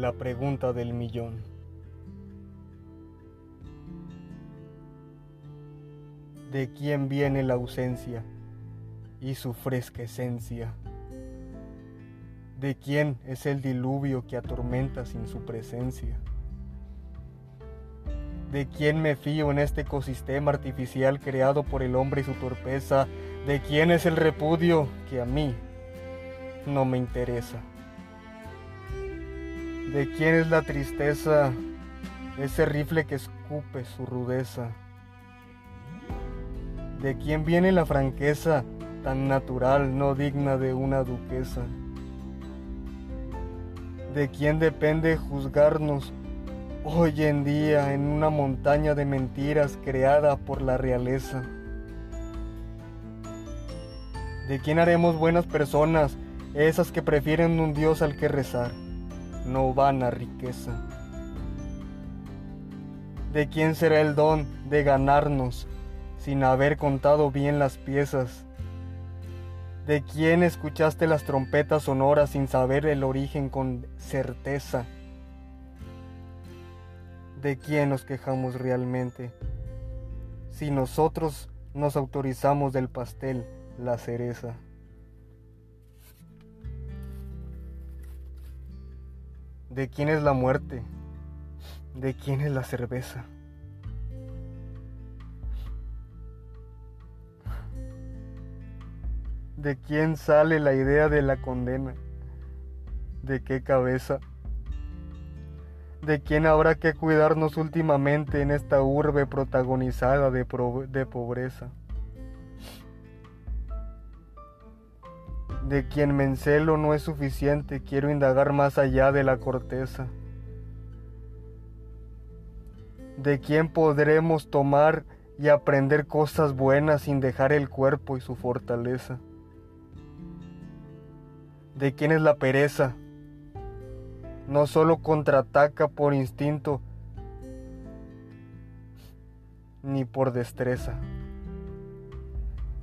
La pregunta del millón. ¿De quién viene la ausencia y su fresca esencia? ¿De quién es el diluvio que atormenta sin su presencia? ¿De quién me fío en este ecosistema artificial creado por el hombre y su torpeza? ¿De quién es el repudio que a mí no me interesa? ¿De quién es la tristeza, ese rifle que escupe su rudeza? ¿De quién viene la franqueza tan natural, no digna de una duquesa? ¿De quién depende juzgarnos hoy en día en una montaña de mentiras creada por la realeza? ¿De quién haremos buenas personas, esas que prefieren un Dios al que rezar, no van a riqueza? ¿De quién será el don de ganarnos sin haber contado bien las piezas? ¿De quién escuchaste las trompetas sonoras sin saber el origen con certeza? ¿De quién nos quejamos realmente? Si nosotros nos autorizamos del pastel la cereza. ¿De quién es la muerte? ¿De quién es la cerveza? ¿De quién sale la idea de la condena? ¿De qué cabeza? ¿De quién habrá que cuidarnos últimamente en esta urbe protagonizada de, de pobreza? De quien me encelo no es suficiente, quiero indagar más allá de la corteza. De quién podremos tomar y aprender cosas buenas sin dejar el cuerpo y su fortaleza de quién es la pereza. No solo contraataca por instinto, ni por destreza.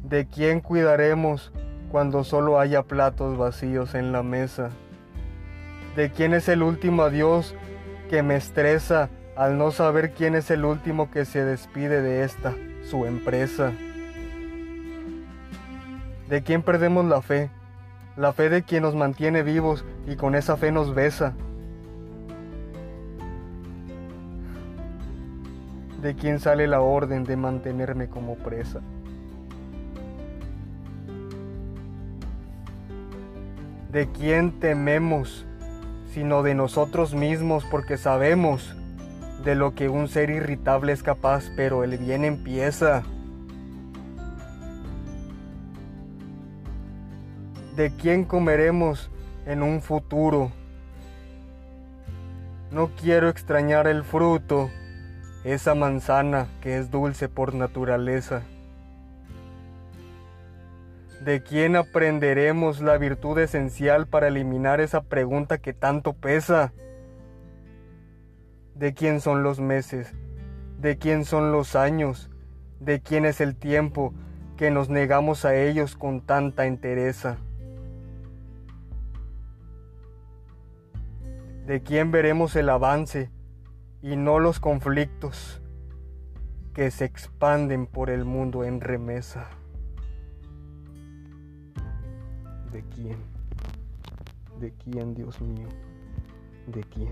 ¿De quién cuidaremos cuando solo haya platos vacíos en la mesa? ¿De quién es el último adiós que me estresa al no saber quién es el último que se despide de esta, su empresa? ¿De quién perdemos la fe? la fe de quien nos mantiene vivos y con esa fe nos besa. De quien sale la orden de mantenerme como presa. De quién tememos, sino de nosotros mismos, porque sabemos de lo que un ser irritable es capaz, pero el bien empieza. de quién comeremos en un futuro. No quiero extrañar el fruto, esa manzana que es dulce por naturaleza. ¿De quién aprenderemos la virtud esencial para eliminar esa pregunta que tanto pesa? ¿De quién son los meses? ¿De quién son los años? ¿De quién es el tiempo que nos negamos a ellos con tanta entereza? de quién veremos el avance y no los conflictos que se expanden por el mundo en remesa. ¿De quién? ¿De quién, Dios mío? ¿De quién?